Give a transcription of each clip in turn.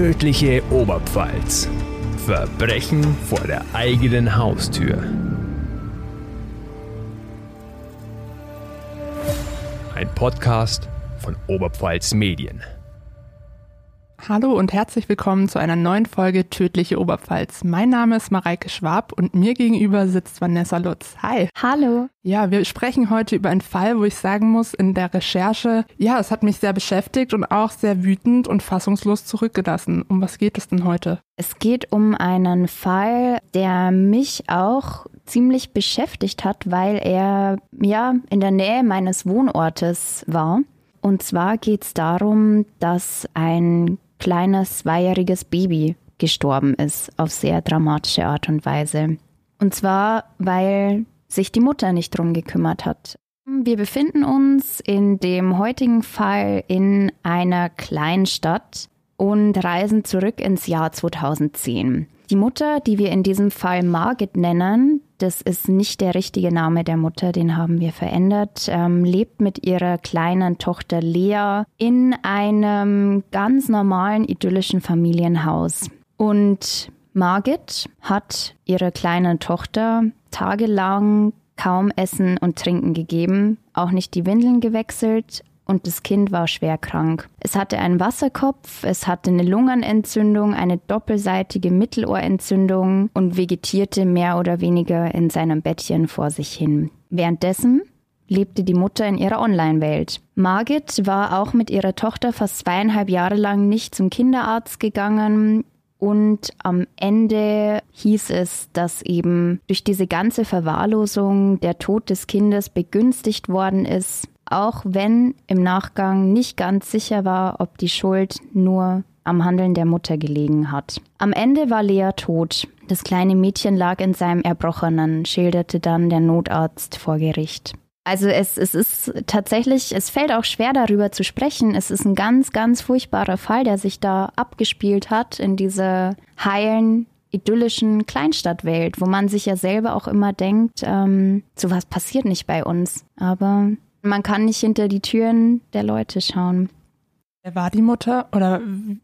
Tödliche Oberpfalz. Verbrechen vor der eigenen Haustür. Ein Podcast von Oberpfalz Medien. Hallo und herzlich willkommen zu einer neuen Folge Tödliche Oberpfalz. Mein Name ist Mareike Schwab und mir gegenüber sitzt Vanessa Lutz. Hi. Hallo. Ja, wir sprechen heute über einen Fall, wo ich sagen muss, in der Recherche, ja, es hat mich sehr beschäftigt und auch sehr wütend und fassungslos zurückgelassen. Um was geht es denn heute? Es geht um einen Fall, der mich auch ziemlich beschäftigt hat, weil er ja in der Nähe meines Wohnortes war. Und zwar geht es darum, dass ein kleines zweijähriges Baby gestorben ist auf sehr dramatische Art und Weise. Und zwar, weil sich die Mutter nicht drum gekümmert hat. Wir befinden uns in dem heutigen Fall in einer Kleinstadt und reisen zurück ins Jahr 2010. Die Mutter, die wir in diesem Fall Margit nennen, das ist nicht der richtige Name der Mutter, den haben wir verändert, ähm, lebt mit ihrer kleinen Tochter Lea in einem ganz normalen idyllischen Familienhaus. Und Margit hat ihrer kleinen Tochter tagelang kaum Essen und Trinken gegeben, auch nicht die Windeln gewechselt, und das Kind war schwer krank. Es hatte einen Wasserkopf, es hatte eine Lungenentzündung, eine doppelseitige Mittelohrentzündung und vegetierte mehr oder weniger in seinem Bettchen vor sich hin. Währenddessen lebte die Mutter in ihrer Online-Welt. Margit war auch mit ihrer Tochter fast zweieinhalb Jahre lang nicht zum Kinderarzt gegangen. Und am Ende hieß es, dass eben durch diese ganze Verwahrlosung der Tod des Kindes begünstigt worden ist auch wenn im Nachgang nicht ganz sicher war, ob die Schuld nur am Handeln der Mutter gelegen hat. Am Ende war Lea tot. Das kleine Mädchen lag in seinem Erbrochenen, schilderte dann der Notarzt vor Gericht. Also es, es ist tatsächlich, es fällt auch schwer darüber zu sprechen. Es ist ein ganz, ganz furchtbarer Fall, der sich da abgespielt hat in dieser heilen, idyllischen Kleinstadtwelt, wo man sich ja selber auch immer denkt, ähm, sowas passiert nicht bei uns. Aber man kann nicht hinter die Türen der Leute schauen. Wer war die Mutter oder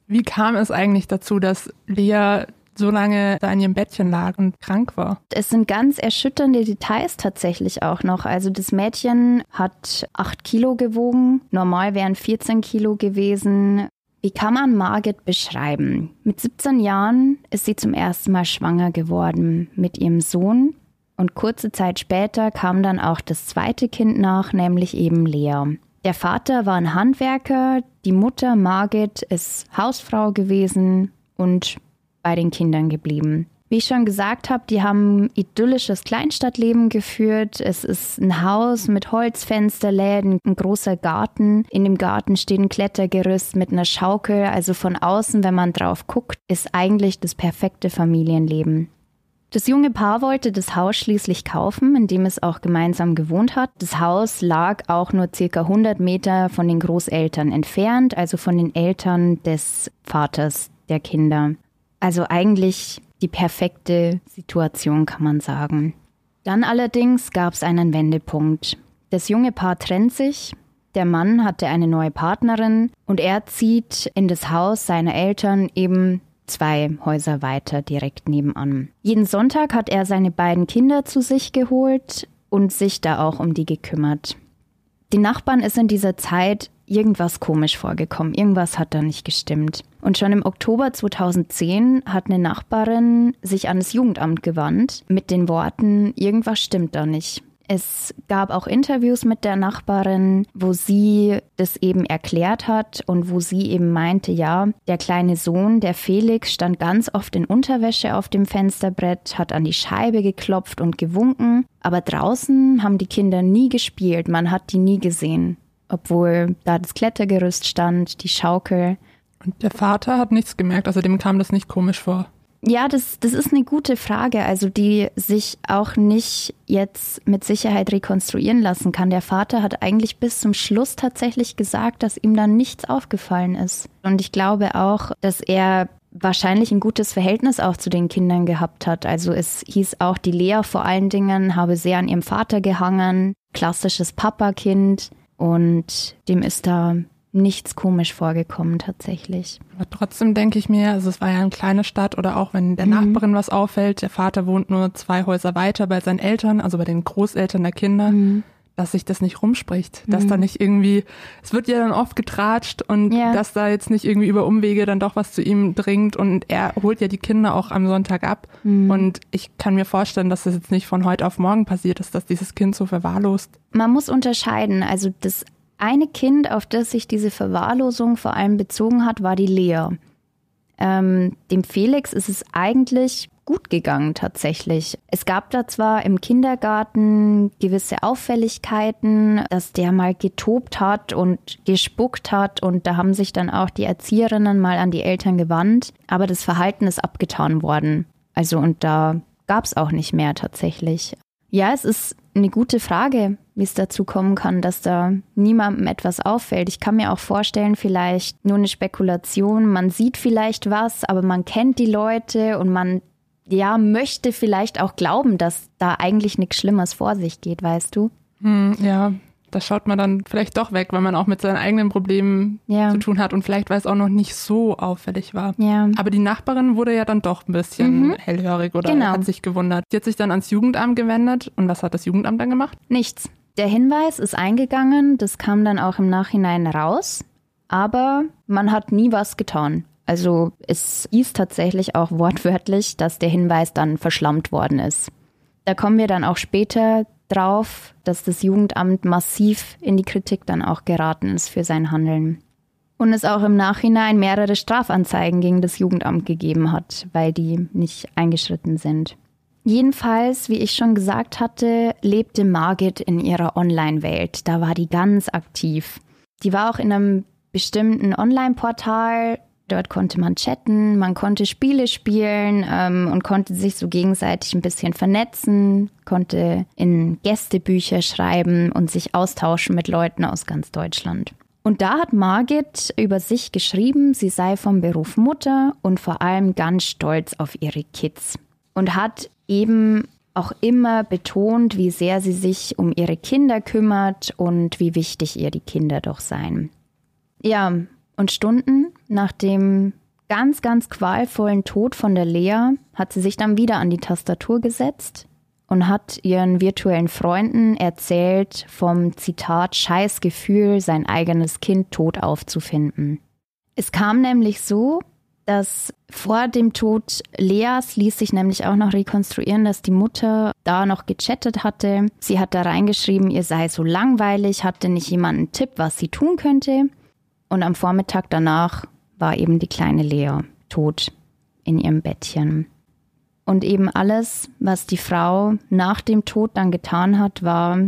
wie kam es eigentlich dazu, dass Lea so lange da in ihrem Bettchen lag und krank war. Es sind ganz erschütternde Details tatsächlich auch noch. Also das Mädchen hat acht Kilo gewogen, normal wären 14 Kilo gewesen. Wie kann man Margit beschreiben? Mit 17 Jahren ist sie zum ersten Mal schwanger geworden mit ihrem Sohn und kurze Zeit später kam dann auch das zweite Kind nach, nämlich eben Lea. Der Vater war ein Handwerker, die Mutter Margit ist Hausfrau gewesen und bei den Kindern geblieben. Wie ich schon gesagt habe, die haben idyllisches Kleinstadtleben geführt. Es ist ein Haus mit Holzfensterläden, ein großer Garten. In dem Garten steht ein Klettergerüst mit einer Schaukel. Also von außen, wenn man drauf guckt, ist eigentlich das perfekte Familienleben. Das junge Paar wollte das Haus schließlich kaufen, in dem es auch gemeinsam gewohnt hat. Das Haus lag auch nur circa 100 Meter von den Großeltern entfernt, also von den Eltern des Vaters der Kinder. Also eigentlich die perfekte Situation, kann man sagen. Dann allerdings gab es einen Wendepunkt. Das junge Paar trennt sich, der Mann hatte eine neue Partnerin und er zieht in das Haus seiner Eltern eben zwei Häuser weiter direkt nebenan. Jeden Sonntag hat er seine beiden Kinder zu sich geholt und sich da auch um die gekümmert. Den Nachbarn ist in dieser Zeit irgendwas komisch vorgekommen, irgendwas hat da nicht gestimmt. Und schon im Oktober 2010 hat eine Nachbarin sich an das Jugendamt gewandt mit den Worten, irgendwas stimmt da nicht. Es gab auch Interviews mit der Nachbarin, wo sie das eben erklärt hat und wo sie eben meinte, ja, der kleine Sohn, der Felix, stand ganz oft in Unterwäsche auf dem Fensterbrett, hat an die Scheibe geklopft und gewunken, aber draußen haben die Kinder nie gespielt, man hat die nie gesehen, obwohl da das Klettergerüst stand, die Schaukel. Und der Vater hat nichts gemerkt, also dem kam das nicht komisch vor. Ja, das, das ist eine gute Frage, also die sich auch nicht jetzt mit Sicherheit rekonstruieren lassen kann. Der Vater hat eigentlich bis zum Schluss tatsächlich gesagt, dass ihm dann nichts aufgefallen ist. Und ich glaube auch, dass er wahrscheinlich ein gutes Verhältnis auch zu den Kindern gehabt hat. Also es hieß auch, die Lea vor allen Dingen habe sehr an ihrem Vater gehangen, klassisches Papakind und dem ist da nichts komisch vorgekommen tatsächlich. Aber trotzdem denke ich mir, also es war ja eine kleine Stadt oder auch wenn der mhm. Nachbarin was auffällt, der Vater wohnt nur zwei Häuser weiter bei seinen Eltern, also bei den Großeltern der Kinder. Mhm dass sich das nicht rumspricht, dass mhm. da nicht irgendwie, es wird ja dann oft getratscht und ja. dass da jetzt nicht irgendwie über Umwege dann doch was zu ihm dringt und er holt ja die Kinder auch am Sonntag ab mhm. und ich kann mir vorstellen, dass das jetzt nicht von heute auf morgen passiert ist, dass dieses Kind so verwahrlost. Man muss unterscheiden, also das eine Kind, auf das sich diese Verwahrlosung vor allem bezogen hat, war die Lea. Ähm, dem Felix ist es eigentlich gut gegangen tatsächlich. Es gab da zwar im Kindergarten gewisse Auffälligkeiten, dass der mal getobt hat und gespuckt hat und da haben sich dann auch die Erzieherinnen mal an die Eltern gewandt, aber das Verhalten ist abgetan worden. Also und da gab es auch nicht mehr tatsächlich. Ja, es ist eine gute Frage, wie es dazu kommen kann, dass da niemandem etwas auffällt. Ich kann mir auch vorstellen, vielleicht nur eine Spekulation, man sieht vielleicht was, aber man kennt die Leute und man ja, möchte vielleicht auch glauben, dass da eigentlich nichts Schlimmes vor sich geht, weißt du? Hm, ja, da schaut man dann vielleicht doch weg, weil man auch mit seinen eigenen Problemen ja. zu tun hat und vielleicht, weil es auch noch nicht so auffällig war. Ja. Aber die Nachbarin wurde ja dann doch ein bisschen mhm. hellhörig oder genau. hat sich gewundert. Die hat sich dann ans Jugendamt gewendet und was hat das Jugendamt dann gemacht? Nichts. Der Hinweis ist eingegangen, das kam dann auch im Nachhinein raus, aber man hat nie was getan. Also es hieß tatsächlich auch wortwörtlich, dass der Hinweis dann verschlammt worden ist. Da kommen wir dann auch später drauf, dass das Jugendamt massiv in die Kritik dann auch geraten ist für sein Handeln. Und es auch im Nachhinein mehrere Strafanzeigen gegen das Jugendamt gegeben hat, weil die nicht eingeschritten sind. Jedenfalls, wie ich schon gesagt hatte, lebte Margit in ihrer Online-Welt. Da war die ganz aktiv. Die war auch in einem bestimmten Online-Portal Dort konnte man chatten, man konnte Spiele spielen ähm, und konnte sich so gegenseitig ein bisschen vernetzen, konnte in Gästebücher schreiben und sich austauschen mit Leuten aus ganz Deutschland. Und da hat Margit über sich geschrieben, sie sei vom Beruf Mutter und vor allem ganz stolz auf ihre Kids. Und hat eben auch immer betont, wie sehr sie sich um ihre Kinder kümmert und wie wichtig ihr die Kinder doch seien. Ja, und Stunden nach dem ganz, ganz qualvollen Tod von der Lea hat sie sich dann wieder an die Tastatur gesetzt und hat ihren virtuellen Freunden erzählt vom Zitat Scheißgefühl, sein eigenes Kind tot aufzufinden. Es kam nämlich so, dass vor dem Tod Leas ließ sich nämlich auch noch rekonstruieren, dass die Mutter da noch gechattet hatte. Sie hat da reingeschrieben, ihr sei so langweilig, hatte nicht jemand einen Tipp, was sie tun könnte. Und am Vormittag danach war eben die kleine Lea tot in ihrem Bettchen. Und eben alles, was die Frau nach dem Tod dann getan hat, war,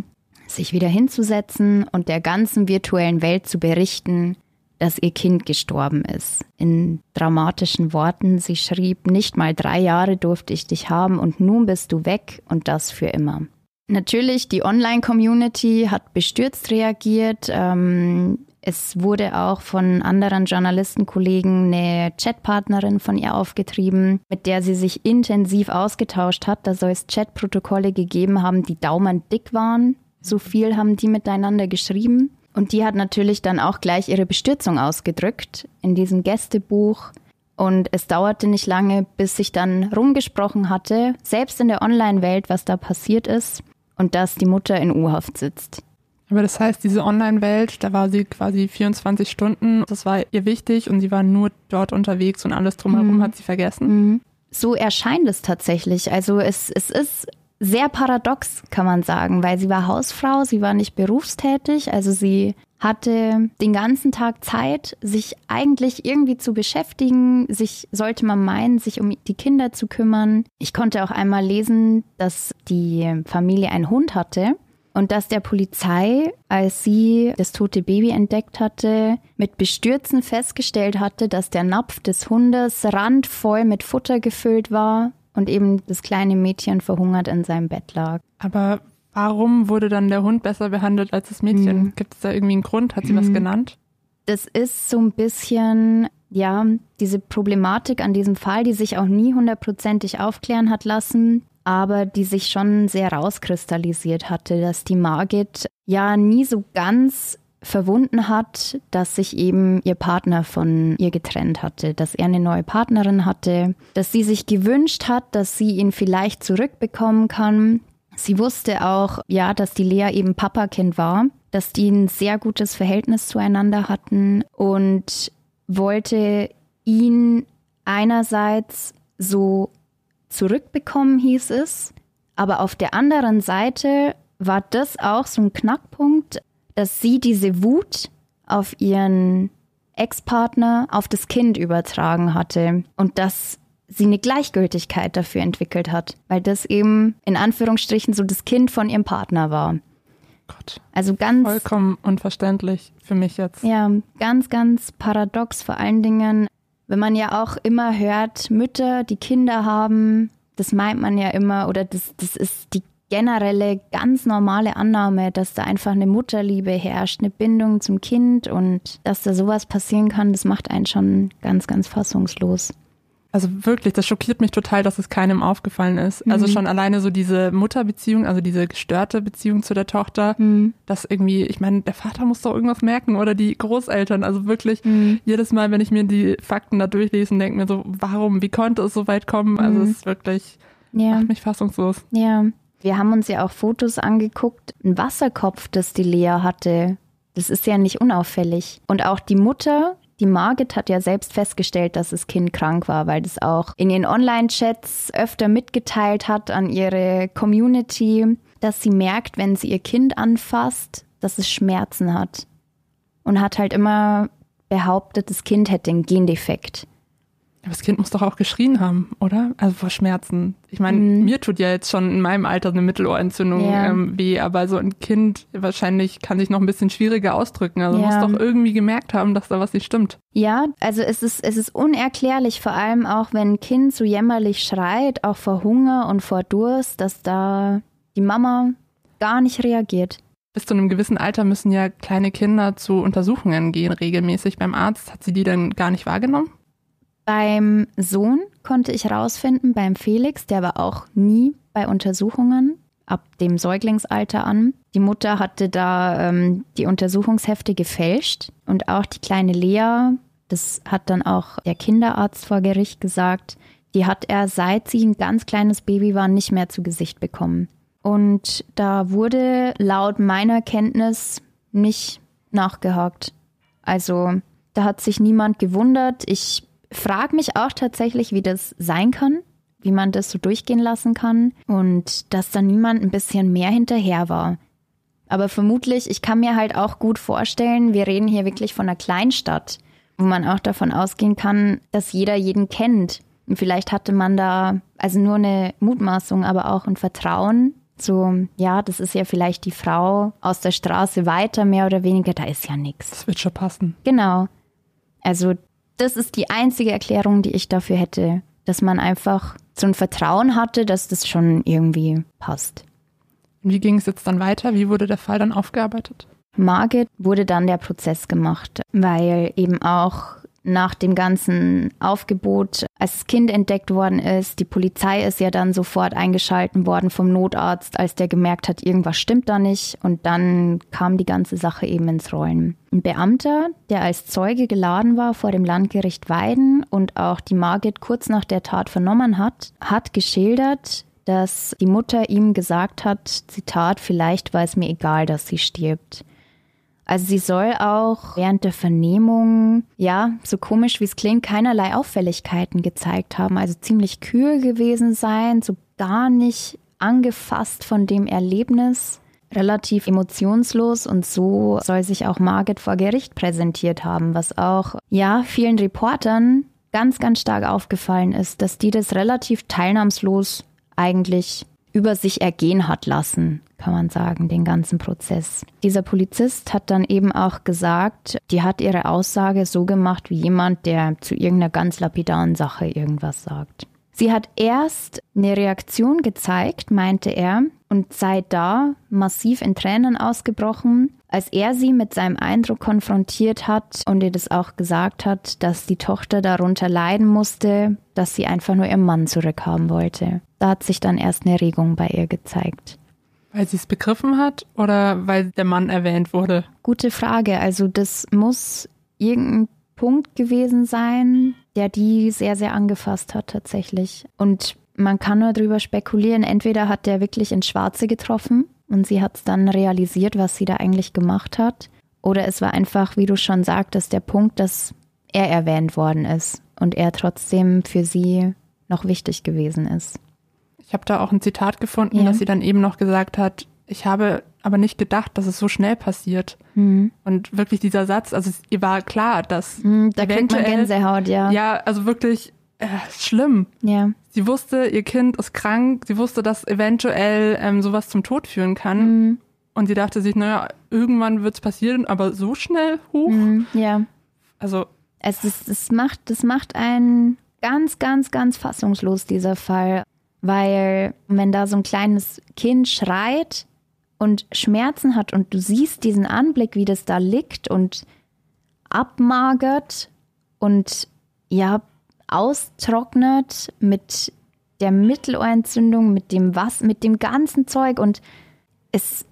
sich wieder hinzusetzen und der ganzen virtuellen Welt zu berichten, dass ihr Kind gestorben ist. In dramatischen Worten, sie schrieb, nicht mal drei Jahre durfte ich dich haben und nun bist du weg und das für immer. Natürlich, die Online-Community hat bestürzt reagiert. Ähm, es wurde auch von anderen Journalistenkollegen eine Chatpartnerin von ihr aufgetrieben, mit der sie sich intensiv ausgetauscht hat. Da soll es Chatprotokolle gegeben haben, die daumendick waren. So viel haben die miteinander geschrieben. Und die hat natürlich dann auch gleich ihre Bestürzung ausgedrückt in diesem Gästebuch. Und es dauerte nicht lange, bis sich dann rumgesprochen hatte, selbst in der Online-Welt, was da passiert ist und dass die Mutter in U-Haft sitzt. Aber das heißt, diese Online-Welt, da war sie quasi 24 Stunden, das war ihr wichtig und sie war nur dort unterwegs und alles drumherum mhm. hat sie vergessen. Mhm. So erscheint es tatsächlich. Also es, es ist sehr paradox, kann man sagen, weil sie war Hausfrau, sie war nicht berufstätig, also sie hatte den ganzen Tag Zeit, sich eigentlich irgendwie zu beschäftigen, sich sollte man meinen, sich um die Kinder zu kümmern. Ich konnte auch einmal lesen, dass die Familie einen Hund hatte und dass der Polizei, als sie das tote Baby entdeckt hatte, mit Bestürzen festgestellt hatte, dass der Napf des Hundes randvoll mit Futter gefüllt war und eben das kleine Mädchen verhungert in seinem Bett lag. Aber warum wurde dann der Hund besser behandelt als das Mädchen? Mhm. Gibt es da irgendwie einen Grund? Hat sie mhm. was genannt? Das ist so ein bisschen ja, diese Problematik an diesem Fall, die sich auch nie hundertprozentig aufklären hat lassen, aber die sich schon sehr rauskristallisiert hatte, dass die Margit ja nie so ganz verwunden hat, dass sich eben ihr Partner von ihr getrennt hatte, dass er eine neue Partnerin hatte, dass sie sich gewünscht hat, dass sie ihn vielleicht zurückbekommen kann. Sie wusste auch, ja, dass die Lea eben Papakind war, dass die ein sehr gutes Verhältnis zueinander hatten und wollte ihn einerseits so zurückbekommen, hieß es, aber auf der anderen Seite war das auch so ein Knackpunkt, dass sie diese Wut auf ihren Ex-Partner auf das Kind übertragen hatte und dass sie eine Gleichgültigkeit dafür entwickelt hat, weil das eben in Anführungsstrichen so das Kind von ihrem Partner war. Gott. Also ganz Vollkommen unverständlich für mich jetzt. ja, ganz ganz paradox vor allen Dingen, wenn man ja auch immer hört, Mütter, die Kinder haben, das meint man ja immer oder das das ist die generelle ganz normale Annahme, dass da einfach eine Mutterliebe herrscht, eine Bindung zum Kind und dass da sowas passieren kann, das macht einen schon ganz ganz fassungslos. Also wirklich, das schockiert mich total, dass es keinem aufgefallen ist. Also Mhm. schon alleine so diese Mutterbeziehung, also diese gestörte Beziehung zu der Tochter, Mhm. dass irgendwie, ich meine, der Vater muss doch irgendwas merken oder die Großeltern. Also wirklich, Mhm. jedes Mal, wenn ich mir die Fakten da durchlese und denke mir so, warum, wie konnte es so weit kommen? Also Mhm. es ist wirklich, Ja. macht mich fassungslos. Ja, wir haben uns ja auch Fotos angeguckt. Ein Wasserkopf, das die Lea hatte, das ist ja nicht unauffällig. Und auch die Mutter, die Margit, hat ja selbst festgestellt, dass das Kind krank war, weil das auch in ihren Online-Chats öfter mitgeteilt hat an ihre Community, dass sie merkt, wenn sie ihr Kind anfasst, dass es Schmerzen hat. Und hat halt immer behauptet, das Kind hätte einen Gendefekt. Aber das Kind muss doch auch geschrien haben, oder? Also vor Schmerzen. Ich meine, Mhm. mir tut ja jetzt schon in meinem Alter eine Mittelohrentzündung Ja. ähm, weh, aber so ein Kind wahrscheinlich kann sich noch ein bisschen schwieriger ausdrücken. Also Ja. muss doch irgendwie gemerkt haben, dass da was nicht stimmt. Ja, also es ist, es ist unerklärlich, vor allem auch wenn ein Kind so jämmerlich schreit, auch vor Hunger und vor Durst, dass da die Mama gar nicht reagiert. Bis zu einem gewissen Alter müssen ja kleine Kinder zu Untersuchungen gehen, regelmäßig beim Arzt. Hat sie die dann gar nicht wahrgenommen? Beim Sohn konnte ich rausfinden, beim Felix, der war auch nie bei Untersuchungen ab dem Säuglingsalter an. Die Mutter hatte da ähm, die Untersuchungshefte gefälscht und auch die kleine Lea, das hat dann auch der Kinderarzt vor Gericht gesagt, die hat er, seit sie ein ganz kleines Baby war, nicht mehr zu Gesicht bekommen. Und da wurde laut meiner Kenntnis nicht nachgehakt. Also da hat sich niemand gewundert. Ich frage mich auch tatsächlich, wie das sein kann, wie man das so durchgehen lassen kann und dass da niemand ein bisschen mehr hinterher war. Aber vermutlich, ich kann mir halt auch gut vorstellen, wir reden hier wirklich von einer Kleinstadt, wo man auch davon ausgehen kann, dass jeder jeden kennt. Und vielleicht hatte man da also nur eine Mutmaßung, aber auch ein Vertrauen. So, ja, das ist ja vielleicht die Frau aus der Straße weiter, mehr oder weniger, da ist ja nichts. Das wird schon passen. Genau. Also das ist die einzige Erklärung, die ich dafür hätte, dass man einfach so ein Vertrauen hatte, dass das schon irgendwie passt. Wie ging es jetzt dann weiter? Wie wurde der Fall dann aufgearbeitet? Margit wurde dann der Prozess gemacht, weil eben auch nach dem ganzen Aufgebot, als das Kind entdeckt worden ist, die Polizei ist ja dann sofort eingeschalten worden vom Notarzt, als der gemerkt hat, irgendwas stimmt da nicht. Und dann kam die ganze Sache eben ins Rollen. Ein Beamter, der als Zeuge geladen war vor dem Landgericht Weiden und auch die Margit kurz nach der Tat vernommen hat, hat geschildert, dass die Mutter ihm gesagt hat, Zitat, vielleicht war es mir egal, dass sie stirbt. Also sie soll auch während der Vernehmung, ja, so komisch wie es klingt, keinerlei Auffälligkeiten gezeigt haben. Also ziemlich kühl gewesen sein, so gar nicht angefasst von dem Erlebnis, relativ emotionslos und so soll sich auch Margit vor Gericht präsentiert haben, was auch, ja, vielen Reportern ganz, ganz stark aufgefallen ist, dass die das relativ teilnahmslos eigentlich über sich ergehen hat lassen, kann man sagen, den ganzen Prozess. Dieser Polizist hat dann eben auch gesagt, die hat ihre Aussage so gemacht wie jemand, der zu irgendeiner ganz lapidaren Sache irgendwas sagt. Sie hat erst eine Reaktion gezeigt, meinte er, und sei da massiv in Tränen ausgebrochen, als er sie mit seinem Eindruck konfrontiert hat und ihr das auch gesagt hat, dass die Tochter darunter leiden musste, dass sie einfach nur ihren Mann zurückhaben wollte. Da hat sich dann erst eine Regung bei ihr gezeigt. Weil sie es begriffen hat oder weil der Mann erwähnt wurde? Gute Frage. Also das muss irgendein Punkt gewesen sein, der die sehr, sehr angefasst hat tatsächlich. Und man kann nur darüber spekulieren, entweder hat der wirklich ins Schwarze getroffen und sie hat es dann realisiert, was sie da eigentlich gemacht hat. Oder es war einfach, wie du schon sagtest, der Punkt, dass er erwähnt worden ist und er trotzdem für sie noch wichtig gewesen ist. Ich habe da auch ein Zitat gefunden, ja. dass sie dann eben noch gesagt hat, ich habe aber nicht gedacht, dass es so schnell passiert. Mhm. Und wirklich dieser Satz, also ihr war klar, dass mhm, da kriegt man Gänsehaut, ja. Ja, also wirklich äh, schlimm. Ja. Sie wusste, ihr Kind ist krank, sie wusste, dass eventuell ähm, sowas zum Tod führen kann. Mhm. Und sie dachte sich, naja, irgendwann wird es passieren, aber so schnell hoch. Mhm, ja. Also. Es, ist, es, macht, das macht einen ganz, ganz, ganz fassungslos, dieser Fall. Weil wenn da so ein kleines Kind schreit und Schmerzen hat und du siehst diesen Anblick, wie das da liegt und abmagert und ja, austrocknet mit der Mittelohrentzündung, mit dem was, mit dem ganzen Zeug und es,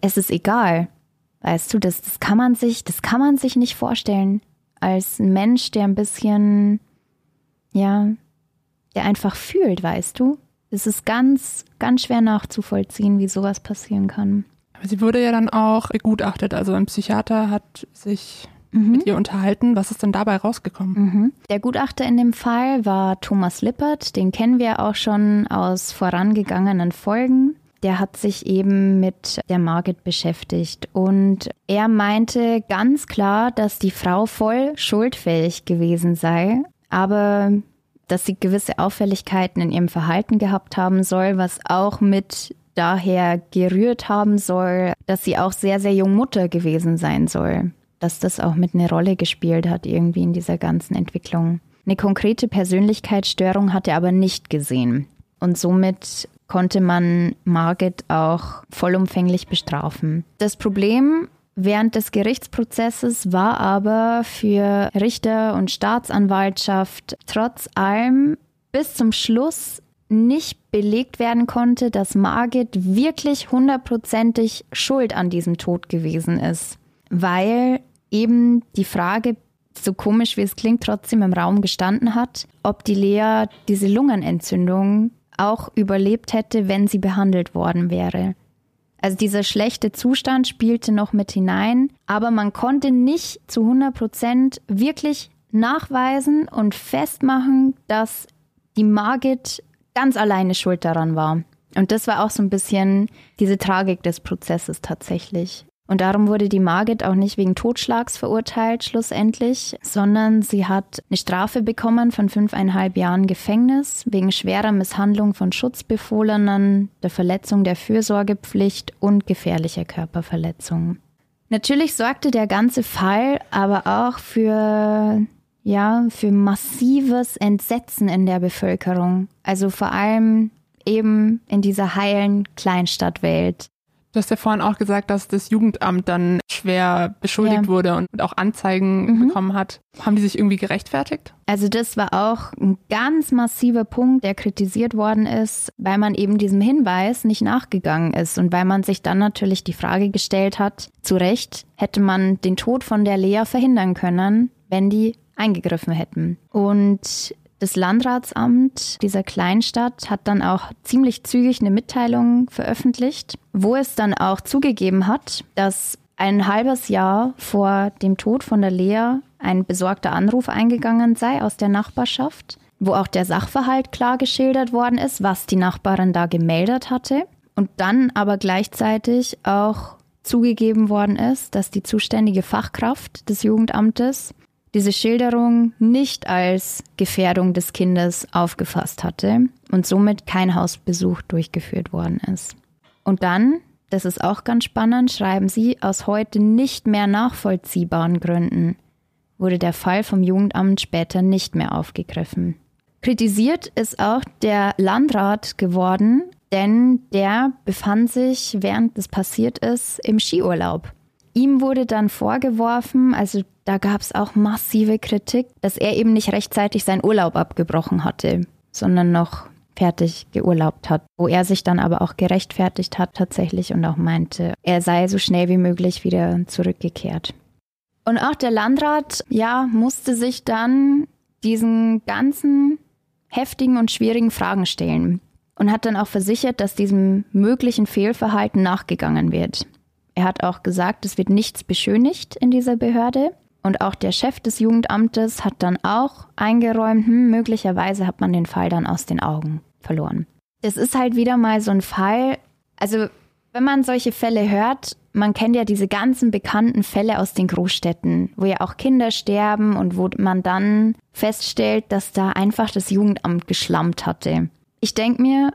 es ist egal. Weißt du, das, das kann man sich, das kann man sich nicht vorstellen. Als ein Mensch, der ein bisschen, ja, der einfach fühlt, weißt du? Es ist ganz, ganz schwer nachzuvollziehen, wie sowas passieren kann. Aber sie wurde ja dann auch begutachtet. Also ein Psychiater hat sich mhm. mit ihr unterhalten. Was ist denn dabei rausgekommen? Mhm. Der Gutachter in dem Fall war Thomas Lippert. Den kennen wir auch schon aus vorangegangenen Folgen. Der hat sich eben mit der Margit beschäftigt und er meinte ganz klar, dass die Frau voll schuldfähig gewesen sei. Aber dass sie gewisse Auffälligkeiten in ihrem Verhalten gehabt haben soll, was auch mit daher gerührt haben soll, dass sie auch sehr, sehr jung Mutter gewesen sein soll. Dass das auch mit eine Rolle gespielt hat irgendwie in dieser ganzen Entwicklung. Eine konkrete Persönlichkeitsstörung hat er aber nicht gesehen. Und somit konnte man Margit auch vollumfänglich bestrafen. Das Problem Während des Gerichtsprozesses war aber für Richter und Staatsanwaltschaft trotz allem bis zum Schluss nicht belegt werden konnte, dass Margit wirklich hundertprozentig schuld an diesem Tod gewesen ist, weil eben die Frage, so komisch wie es klingt, trotzdem im Raum gestanden hat, ob die Lea diese Lungenentzündung auch überlebt hätte, wenn sie behandelt worden wäre. Also dieser schlechte Zustand spielte noch mit hinein, aber man konnte nicht zu 100 Prozent wirklich nachweisen und festmachen, dass die Margit ganz alleine schuld daran war. Und das war auch so ein bisschen diese Tragik des Prozesses tatsächlich. Und darum wurde die Margit auch nicht wegen Totschlags verurteilt schlussendlich, sondern sie hat eine Strafe bekommen von fünfeinhalb Jahren Gefängnis wegen schwerer Misshandlung von Schutzbefohlenen, der Verletzung der Fürsorgepflicht und gefährlicher Körperverletzung. Natürlich sorgte der ganze Fall aber auch für ja, für massives Entsetzen in der Bevölkerung. Also vor allem eben in dieser heilen Kleinstadtwelt. Du hast ja vorhin auch gesagt, dass das Jugendamt dann schwer beschuldigt ja. wurde und auch Anzeigen mhm. bekommen hat. Haben die sich irgendwie gerechtfertigt? Also das war auch ein ganz massiver Punkt, der kritisiert worden ist, weil man eben diesem Hinweis nicht nachgegangen ist und weil man sich dann natürlich die Frage gestellt hat, zu Recht hätte man den Tod von der Lea verhindern können, wenn die eingegriffen hätten. Und das Landratsamt dieser Kleinstadt hat dann auch ziemlich zügig eine Mitteilung veröffentlicht, wo es dann auch zugegeben hat, dass ein halbes Jahr vor dem Tod von der Lea ein besorgter Anruf eingegangen sei aus der Nachbarschaft, wo auch der Sachverhalt klar geschildert worden ist, was die Nachbarin da gemeldet hatte. Und dann aber gleichzeitig auch zugegeben worden ist, dass die zuständige Fachkraft des Jugendamtes diese Schilderung nicht als Gefährdung des Kindes aufgefasst hatte und somit kein Hausbesuch durchgeführt worden ist. Und dann, das ist auch ganz spannend, schreiben sie, aus heute nicht mehr nachvollziehbaren Gründen wurde der Fall vom Jugendamt später nicht mehr aufgegriffen. Kritisiert ist auch der Landrat geworden, denn der befand sich, während es passiert ist, im Skiurlaub. Ihm wurde dann vorgeworfen, also da gab es auch massive Kritik, dass er eben nicht rechtzeitig seinen Urlaub abgebrochen hatte, sondern noch fertig geurlaubt hat, wo er sich dann aber auch gerechtfertigt hat tatsächlich und auch meinte, er sei so schnell wie möglich wieder zurückgekehrt. Und auch der Landrat, ja, musste sich dann diesen ganzen heftigen und schwierigen Fragen stellen und hat dann auch versichert, dass diesem möglichen Fehlverhalten nachgegangen wird. Er hat auch gesagt, es wird nichts beschönigt in dieser Behörde. Und auch der Chef des Jugendamtes hat dann auch eingeräumt, hm, möglicherweise hat man den Fall dann aus den Augen verloren. Das ist halt wieder mal so ein Fall, also wenn man solche Fälle hört, man kennt ja diese ganzen bekannten Fälle aus den Großstädten, wo ja auch Kinder sterben und wo man dann feststellt, dass da einfach das Jugendamt geschlammt hatte. Ich denke mir,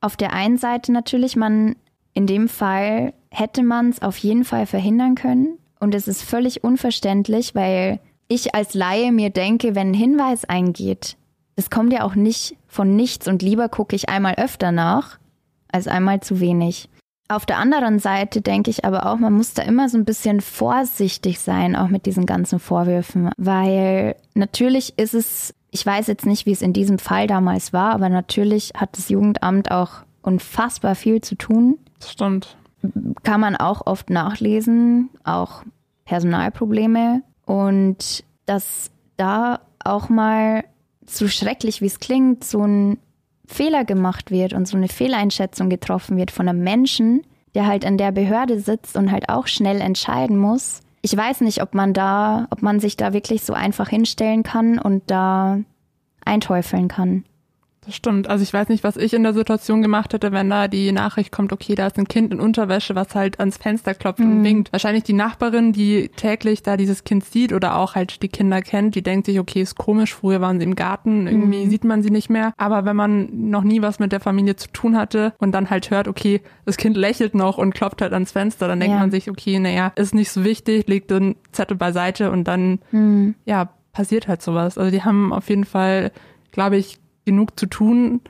auf der einen Seite natürlich, man in dem Fall hätte man es auf jeden Fall verhindern können. Und es ist völlig unverständlich, weil ich als Laie mir denke, wenn ein Hinweis eingeht, das kommt ja auch nicht von nichts und lieber gucke ich einmal öfter nach, als einmal zu wenig. Auf der anderen Seite denke ich aber auch, man muss da immer so ein bisschen vorsichtig sein, auch mit diesen ganzen Vorwürfen, weil natürlich ist es, ich weiß jetzt nicht, wie es in diesem Fall damals war, aber natürlich hat das Jugendamt auch unfassbar viel zu tun. Das stimmt. Kann man auch oft nachlesen, auch Personalprobleme und dass da auch mal so schrecklich wie es klingt, so ein Fehler gemacht wird und so eine Fehleinschätzung getroffen wird von einem Menschen, der halt an der Behörde sitzt und halt auch schnell entscheiden muss. Ich weiß nicht, ob man da, ob man sich da wirklich so einfach hinstellen kann und da einteufeln kann. Das stimmt. Also ich weiß nicht, was ich in der Situation gemacht hätte, wenn da die Nachricht kommt, okay, da ist ein Kind in Unterwäsche, was halt ans Fenster klopft mhm. und winkt. Wahrscheinlich die Nachbarin, die täglich da dieses Kind sieht oder auch halt die Kinder kennt, die denkt sich, okay, ist komisch, früher waren sie im Garten, irgendwie mhm. sieht man sie nicht mehr. Aber wenn man noch nie was mit der Familie zu tun hatte und dann halt hört, okay, das Kind lächelt noch und klopft halt ans Fenster, dann denkt ja. man sich, okay, naja, ist nicht so wichtig, legt den Zettel beiseite und dann, mhm. ja, passiert halt sowas. Also die haben auf jeden Fall, glaube ich, genug zu tun.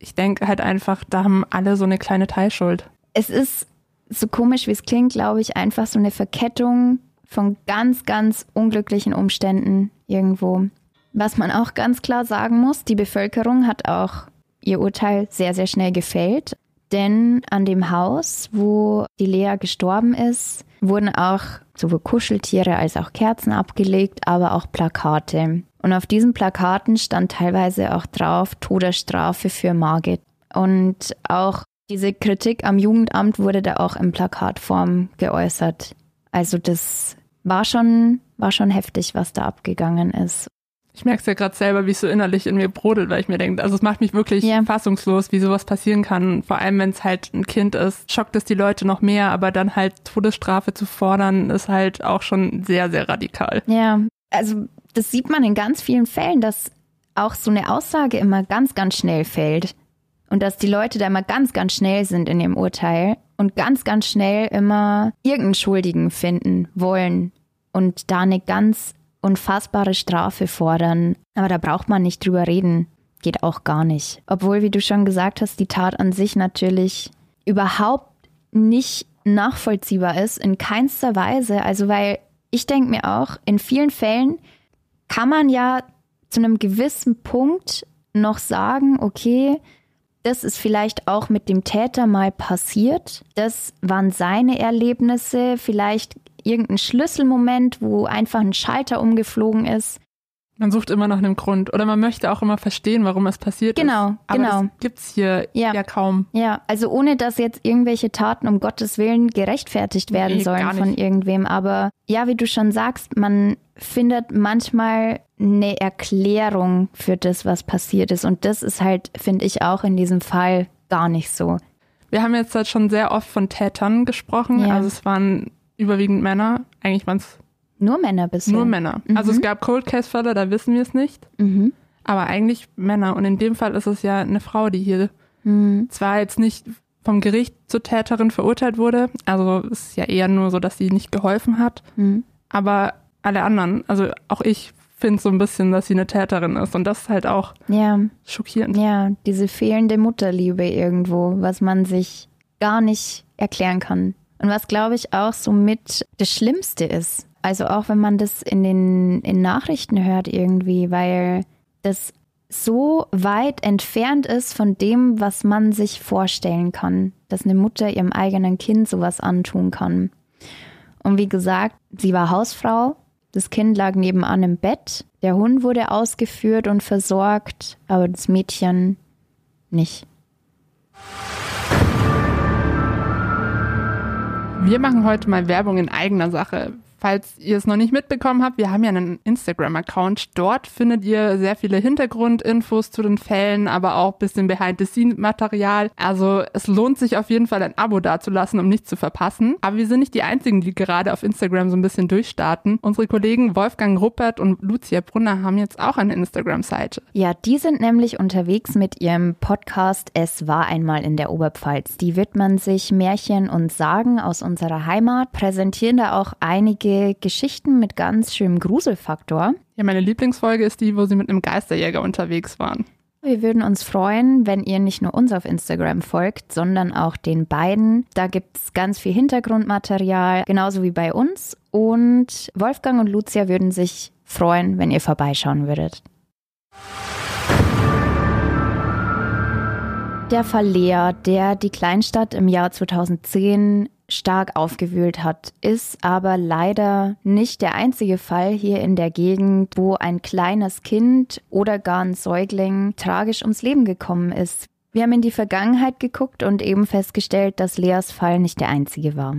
Ich denke halt einfach, da haben alle so eine kleine Teilschuld. Es ist so komisch, wie es klingt, glaube ich, einfach so eine Verkettung von ganz, ganz unglücklichen Umständen irgendwo. Was man auch ganz klar sagen muss, die Bevölkerung hat auch ihr Urteil sehr, sehr schnell gefällt. Denn an dem Haus, wo die Lea gestorben ist, wurden auch sowohl Kuscheltiere als auch Kerzen abgelegt, aber auch Plakate. Und auf diesen Plakaten stand teilweise auch drauf Todesstrafe für Margit. Und auch diese Kritik am Jugendamt wurde da auch in Plakatform geäußert. Also das war schon, war schon heftig, was da abgegangen ist. Ich merke es ja gerade selber, wie es so innerlich in mir brodelt, weil ich mir denke, also es macht mich wirklich yeah. fassungslos, wie sowas passieren kann. Vor allem, wenn es halt ein Kind ist, schockt es die Leute noch mehr, aber dann halt Todesstrafe zu fordern, ist halt auch schon sehr, sehr radikal. Ja, also das sieht man in ganz vielen Fällen, dass auch so eine Aussage immer ganz, ganz schnell fällt. Und dass die Leute da immer ganz, ganz schnell sind in ihrem Urteil und ganz, ganz schnell immer irgendeinen Schuldigen finden wollen und da eine ganz unfassbare Strafe fordern. Aber da braucht man nicht drüber reden. Geht auch gar nicht. Obwohl, wie du schon gesagt hast, die Tat an sich natürlich überhaupt nicht nachvollziehbar ist, in keinster Weise. Also, weil ich denke mir auch, in vielen Fällen kann man ja zu einem gewissen Punkt noch sagen, okay, das ist vielleicht auch mit dem Täter mal passiert. Das waren seine Erlebnisse, vielleicht irgendein Schlüsselmoment, wo einfach ein Schalter umgeflogen ist. Man sucht immer nach einem Grund oder man möchte auch immer verstehen, warum es passiert genau, ist. Aber genau, genau. gibt es hier ja. ja. kaum. Ja, also ohne dass jetzt irgendwelche Taten um Gottes Willen gerechtfertigt werden nee, sollen von irgendwem. Aber ja, wie du schon sagst, man findet manchmal eine Erklärung für das, was passiert ist. Und das ist halt, finde ich, auch in diesem Fall gar nicht so. Wir haben jetzt halt schon sehr oft von Tätern gesprochen. Ja. Also es waren überwiegend Männer. Eigentlich waren es nur Männer bisher. Nur Männer. Mhm. Also es gab Cold Case Fälle, da wissen wir es nicht. Mhm. Aber eigentlich Männer. Und in dem Fall ist es ja eine Frau, die hier mhm. zwar jetzt nicht vom Gericht zur Täterin verurteilt wurde. Also es ist ja eher nur so, dass sie nicht geholfen hat. Mhm. Aber alle anderen, also auch ich finde so ein bisschen, dass sie eine Täterin ist. Und das ist halt auch ja. schockierend. Ja, diese fehlende Mutterliebe irgendwo, was man sich gar nicht erklären kann. Und was, glaube ich, auch so mit das Schlimmste ist. Also auch wenn man das in den in Nachrichten hört irgendwie, weil das so weit entfernt ist von dem, was man sich vorstellen kann, dass eine Mutter ihrem eigenen Kind sowas antun kann. Und wie gesagt, sie war Hausfrau, das Kind lag nebenan im Bett, der Hund wurde ausgeführt und versorgt, aber das Mädchen nicht. Wir machen heute mal Werbung in eigener Sache. Falls ihr es noch nicht mitbekommen habt, wir haben ja einen Instagram-Account. Dort findet ihr sehr viele Hintergrundinfos zu den Fällen, aber auch ein bisschen Behind-the-Scene-Material. Also es lohnt sich auf jeden Fall ein Abo dazulassen, um nichts zu verpassen. Aber wir sind nicht die Einzigen, die gerade auf Instagram so ein bisschen durchstarten. Unsere Kollegen Wolfgang Ruppert und Lucia Brunner haben jetzt auch eine Instagram-Seite. Ja, die sind nämlich unterwegs mit ihrem Podcast Es war einmal in der Oberpfalz. Die widmen sich Märchen und Sagen aus unserer Heimat, präsentieren da auch einige Geschichten mit ganz schönem Gruselfaktor. Ja, meine Lieblingsfolge ist die, wo sie mit einem Geisterjäger unterwegs waren. Wir würden uns freuen, wenn ihr nicht nur uns auf Instagram folgt, sondern auch den beiden. Da gibt es ganz viel Hintergrundmaterial, genauso wie bei uns. Und Wolfgang und Lucia würden sich freuen, wenn ihr vorbeischauen würdet. Der Fall Lea, der die Kleinstadt im Jahr 2010 stark aufgewühlt hat, ist aber leider nicht der einzige Fall hier in der Gegend, wo ein kleines Kind oder gar ein Säugling tragisch ums Leben gekommen ist. Wir haben in die Vergangenheit geguckt und eben festgestellt, dass Leas Fall nicht der einzige war.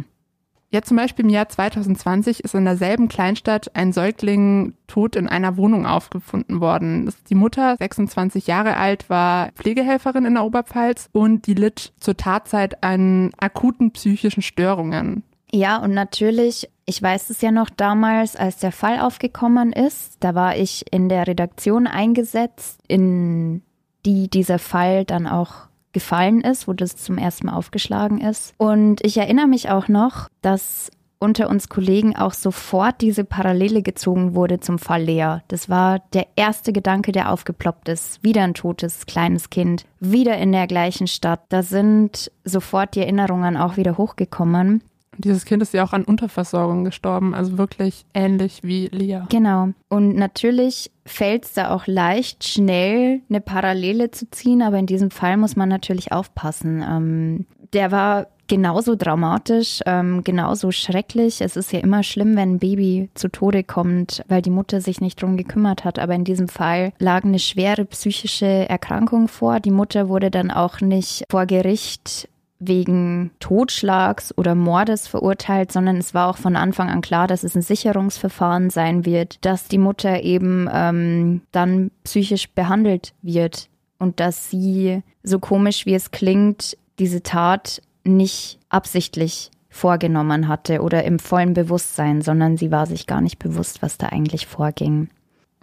Jetzt zum Beispiel im Jahr 2020 ist in derselben Kleinstadt ein Säugling tot in einer Wohnung aufgefunden worden. Die Mutter, 26 Jahre alt, war Pflegehelferin in der Oberpfalz und die litt zur Tatzeit an akuten psychischen Störungen. Ja, und natürlich, ich weiß es ja noch damals, als der Fall aufgekommen ist, da war ich in der Redaktion eingesetzt, in die dieser Fall dann auch gefallen ist, wo das zum ersten Mal aufgeschlagen ist. Und ich erinnere mich auch noch, dass unter uns Kollegen auch sofort diese Parallele gezogen wurde zum Fall Lea. Das war der erste Gedanke, der aufgeploppt ist. Wieder ein totes kleines Kind, wieder in der gleichen Stadt. Da sind sofort die Erinnerungen auch wieder hochgekommen. Dieses Kind ist ja auch an Unterversorgung gestorben, also wirklich ähnlich wie Lia. Genau. Und natürlich fällt es da auch leicht, schnell eine Parallele zu ziehen, aber in diesem Fall muss man natürlich aufpassen. Ähm, der war genauso dramatisch, ähm, genauso schrecklich. Es ist ja immer schlimm, wenn ein Baby zu Tode kommt, weil die Mutter sich nicht drum gekümmert hat. Aber in diesem Fall lag eine schwere psychische Erkrankung vor. Die Mutter wurde dann auch nicht vor Gericht wegen Totschlags oder Mordes verurteilt, sondern es war auch von Anfang an klar, dass es ein Sicherungsverfahren sein wird, dass die Mutter eben ähm, dann psychisch behandelt wird und dass sie, so komisch wie es klingt, diese Tat nicht absichtlich vorgenommen hatte oder im vollen Bewusstsein, sondern sie war sich gar nicht bewusst, was da eigentlich vorging.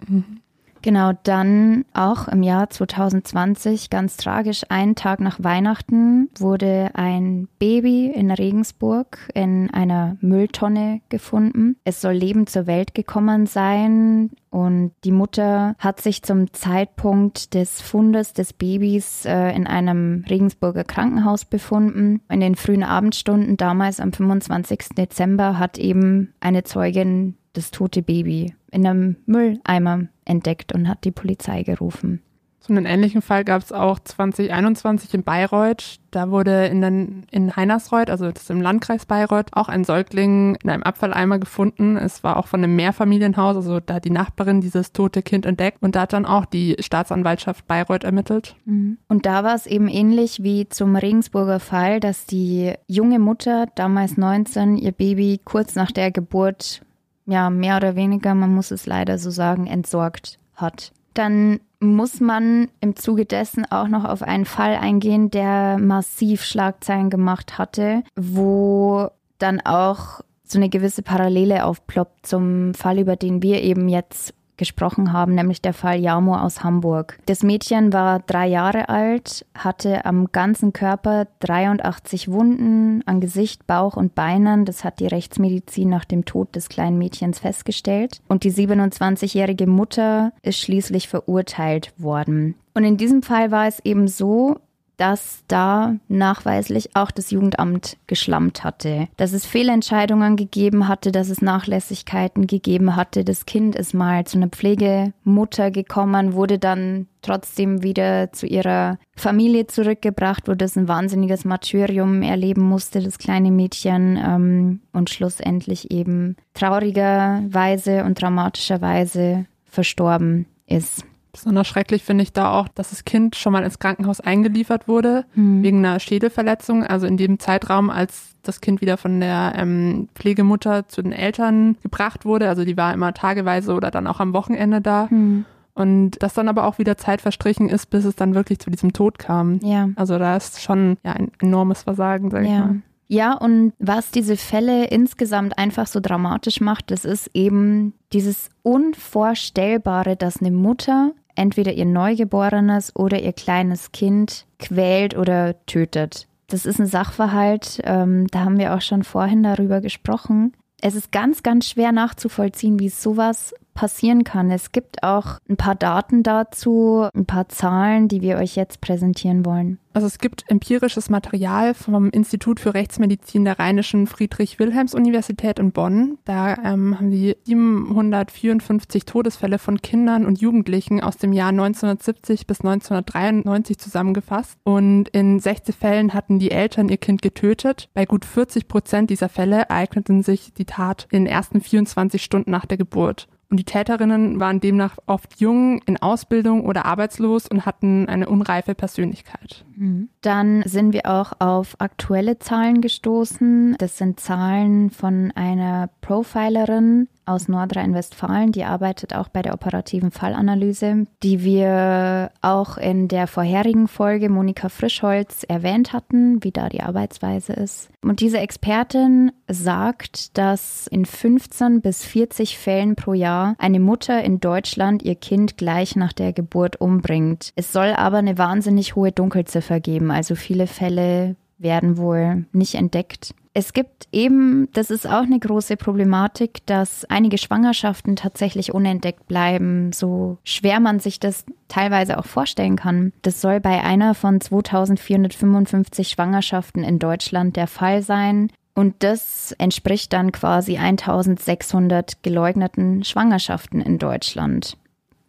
Mhm. Genau, dann auch im Jahr 2020, ganz tragisch, einen Tag nach Weihnachten wurde ein Baby in Regensburg in einer Mülltonne gefunden. Es soll lebend zur Welt gekommen sein und die Mutter hat sich zum Zeitpunkt des Fundes des Babys äh, in einem Regensburger Krankenhaus befunden. In den frühen Abendstunden damals am 25. Dezember hat eben eine Zeugin das tote Baby in einem Mülleimer entdeckt und hat die Polizei gerufen. So einen ähnlichen Fall gab es auch 2021 in Bayreuth. Da wurde in, den, in Heinersreuth, also das ist im Landkreis Bayreuth, auch ein Säugling in einem Abfalleimer gefunden. Es war auch von einem Mehrfamilienhaus, also da hat die Nachbarin dieses tote Kind entdeckt und da hat dann auch die Staatsanwaltschaft Bayreuth ermittelt. Mhm. Und da war es eben ähnlich wie zum Regensburger Fall, dass die junge Mutter, damals 19, ihr Baby kurz nach der Geburt ja, mehr oder weniger, man muss es leider so sagen, entsorgt hat. Dann muss man im Zuge dessen auch noch auf einen Fall eingehen, der massiv Schlagzeilen gemacht hatte, wo dann auch so eine gewisse Parallele aufploppt zum Fall, über den wir eben jetzt gesprochen haben, nämlich der Fall Jamo aus Hamburg. Das Mädchen war drei Jahre alt, hatte am ganzen Körper 83 Wunden an Gesicht, Bauch und Beinen. Das hat die Rechtsmedizin nach dem Tod des kleinen Mädchens festgestellt. Und die 27-jährige Mutter ist schließlich verurteilt worden. Und in diesem Fall war es eben so, dass da nachweislich auch das Jugendamt geschlammt hatte, dass es Fehlentscheidungen gegeben hatte, dass es Nachlässigkeiten gegeben hatte. Das Kind ist mal zu einer Pflegemutter gekommen, wurde dann trotzdem wieder zu ihrer Familie zurückgebracht, wo das ein wahnsinniges Martyrium erleben musste, das kleine Mädchen, ähm, und schlussendlich eben traurigerweise und dramatischerweise verstorben ist. Besonders schrecklich finde ich da auch, dass das Kind schon mal ins Krankenhaus eingeliefert wurde, hm. wegen einer Schädelverletzung. Also in dem Zeitraum, als das Kind wieder von der ähm, Pflegemutter zu den Eltern gebracht wurde. Also die war immer tageweise oder dann auch am Wochenende da. Hm. Und dass dann aber auch wieder Zeit verstrichen ist, bis es dann wirklich zu diesem Tod kam. Ja. Also da ist schon ja, ein enormes Versagen, sag ja. ich mal. Ja, und was diese Fälle insgesamt einfach so dramatisch macht, das ist eben dieses Unvorstellbare, dass eine Mutter entweder ihr Neugeborenes oder ihr kleines Kind quält oder tötet. Das ist ein Sachverhalt, ähm, da haben wir auch schon vorhin darüber gesprochen. Es ist ganz, ganz schwer nachzuvollziehen, wie sowas passieren kann. Es gibt auch ein paar Daten dazu, ein paar Zahlen, die wir euch jetzt präsentieren wollen. Also es gibt empirisches Material vom Institut für Rechtsmedizin der Rheinischen Friedrich-Wilhelms-Universität in Bonn. Da ähm, haben die 754 Todesfälle von Kindern und Jugendlichen aus dem Jahr 1970 bis 1993 zusammengefasst. Und in 60 Fällen hatten die Eltern ihr Kind getötet. Bei gut 40 Prozent dieser Fälle ereigneten sich die Tat in den ersten 24 Stunden nach der Geburt. Und die Täterinnen waren demnach oft jung, in Ausbildung oder arbeitslos und hatten eine unreife Persönlichkeit. Mhm. Dann sind wir auch auf aktuelle Zahlen gestoßen. Das sind Zahlen von einer Profilerin aus Nordrhein-Westfalen, die arbeitet auch bei der operativen Fallanalyse, die wir auch in der vorherigen Folge Monika Frischholz erwähnt hatten, wie da die Arbeitsweise ist. Und diese Expertin sagt, dass in 15 bis 40 Fällen pro Jahr eine Mutter in Deutschland ihr Kind gleich nach der Geburt umbringt. Es soll aber eine wahnsinnig hohe Dunkelziffer geben, also viele Fälle werden wohl nicht entdeckt. Es gibt eben, das ist auch eine große Problematik, dass einige Schwangerschaften tatsächlich unentdeckt bleiben, so schwer man sich das teilweise auch vorstellen kann. Das soll bei einer von 2455 Schwangerschaften in Deutschland der Fall sein. Und das entspricht dann quasi 1600 geleugneten Schwangerschaften in Deutschland.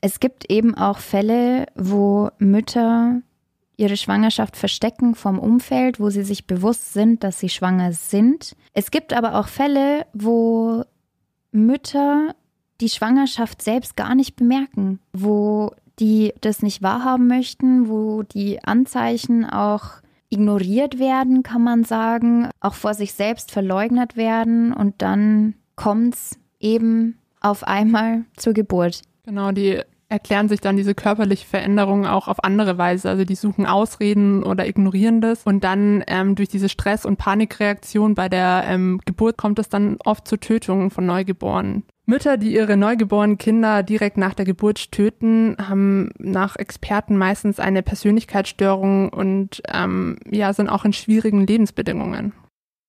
Es gibt eben auch Fälle, wo Mütter ihre Schwangerschaft verstecken vom Umfeld, wo sie sich bewusst sind, dass sie schwanger sind. Es gibt aber auch Fälle, wo Mütter die Schwangerschaft selbst gar nicht bemerken, wo die das nicht wahrhaben möchten, wo die Anzeichen auch ignoriert werden, kann man sagen, auch vor sich selbst verleugnet werden und dann kommt es eben auf einmal zur Geburt. Genau, die erklären sich dann diese körperliche Veränderung auch auf andere Weise. Also die suchen Ausreden oder ignorieren das. Und dann ähm, durch diese Stress- und Panikreaktion bei der ähm, Geburt kommt es dann oft zu Tötungen von Neugeborenen. Mütter, die ihre neugeborenen Kinder direkt nach der Geburt töten, haben nach Experten meistens eine Persönlichkeitsstörung und ähm, ja, sind auch in schwierigen Lebensbedingungen.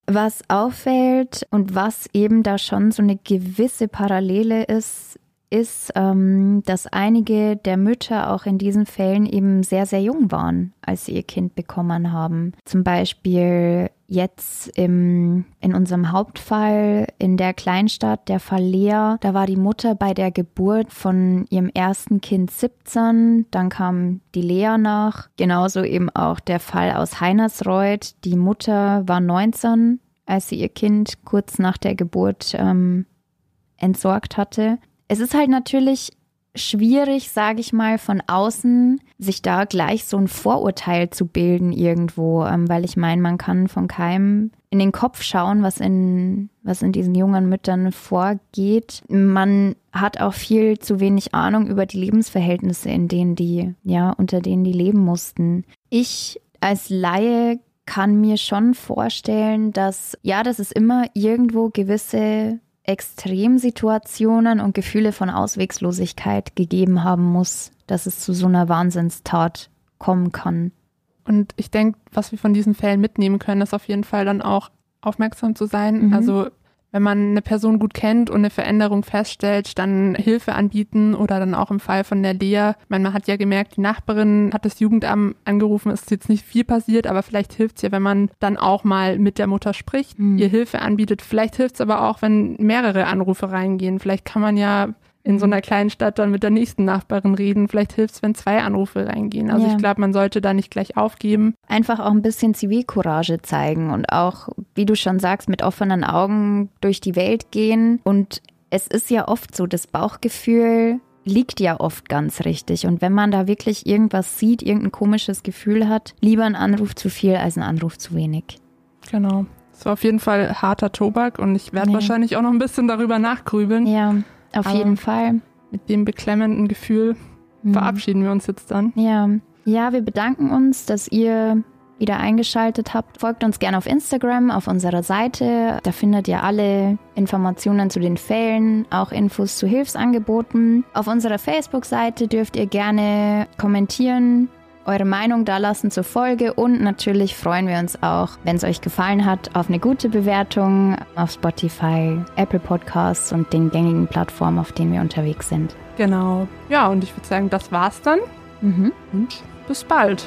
Was auffällt und was eben da schon so eine gewisse Parallele ist, ist, ähm, dass einige der Mütter auch in diesen Fällen eben sehr, sehr jung waren, als sie ihr Kind bekommen haben. Zum Beispiel jetzt im, in unserem Hauptfall in der Kleinstadt, der Fall Lea, da war die Mutter bei der Geburt von ihrem ersten Kind 17, dann kam die Lea nach. Genauso eben auch der Fall aus Heinersreuth. Die Mutter war 19, als sie ihr Kind kurz nach der Geburt ähm, entsorgt hatte. Es ist halt natürlich schwierig, sage ich mal, von außen sich da gleich so ein Vorurteil zu bilden irgendwo, ähm, weil ich meine, man kann von keinem in den Kopf schauen, was in, was in diesen jungen Müttern vorgeht. Man hat auch viel zu wenig Ahnung über die Lebensverhältnisse, in denen die, ja, unter denen die leben mussten. Ich als Laie kann mir schon vorstellen, dass, ja, dass es immer irgendwo gewisse Extremsituationen und Gefühle von Auswegslosigkeit gegeben haben muss, dass es zu so einer Wahnsinnstat kommen kann. Und ich denke, was wir von diesen Fällen mitnehmen können, ist auf jeden Fall dann auch aufmerksam zu sein. Mhm. Also wenn man eine Person gut kennt und eine Veränderung feststellt, dann Hilfe anbieten oder dann auch im Fall von der Lea. Meine, man hat ja gemerkt, die Nachbarin hat das Jugendamt angerufen, es ist jetzt nicht viel passiert, aber vielleicht hilft es ja, wenn man dann auch mal mit der Mutter spricht, mhm. ihr Hilfe anbietet. Vielleicht hilft es aber auch, wenn mehrere Anrufe reingehen. Vielleicht kann man ja in so einer kleinen Stadt dann mit der nächsten Nachbarin reden. Vielleicht hilft es, wenn zwei Anrufe reingehen. Also ja. ich glaube, man sollte da nicht gleich aufgeben. Einfach auch ein bisschen Zivilcourage zeigen und auch, wie du schon sagst, mit offenen Augen durch die Welt gehen. Und es ist ja oft so, das Bauchgefühl liegt ja oft ganz richtig. Und wenn man da wirklich irgendwas sieht, irgendein komisches Gefühl hat, lieber ein Anruf zu viel als ein Anruf zu wenig. Genau. Es war auf jeden Fall harter Tobak und ich werde nee. wahrscheinlich auch noch ein bisschen darüber nachgrübeln. Ja. Auf Aber jeden Fall. Mit dem beklemmenden Gefühl mhm. verabschieden wir uns jetzt dann. Ja. Ja, wir bedanken uns, dass ihr wieder eingeschaltet habt. Folgt uns gerne auf Instagram, auf unserer Seite. Da findet ihr alle Informationen zu den Fällen, auch Infos zu Hilfsangeboten. Auf unserer Facebook-Seite dürft ihr gerne kommentieren, eure Meinung dalassen zur Folge und natürlich freuen wir uns auch, wenn es euch gefallen hat, auf eine gute Bewertung auf Spotify, Apple Podcasts und den gängigen Plattformen, auf denen wir unterwegs sind. Genau. Ja, und ich würde sagen, das war's dann. Mhm. Und bis bald.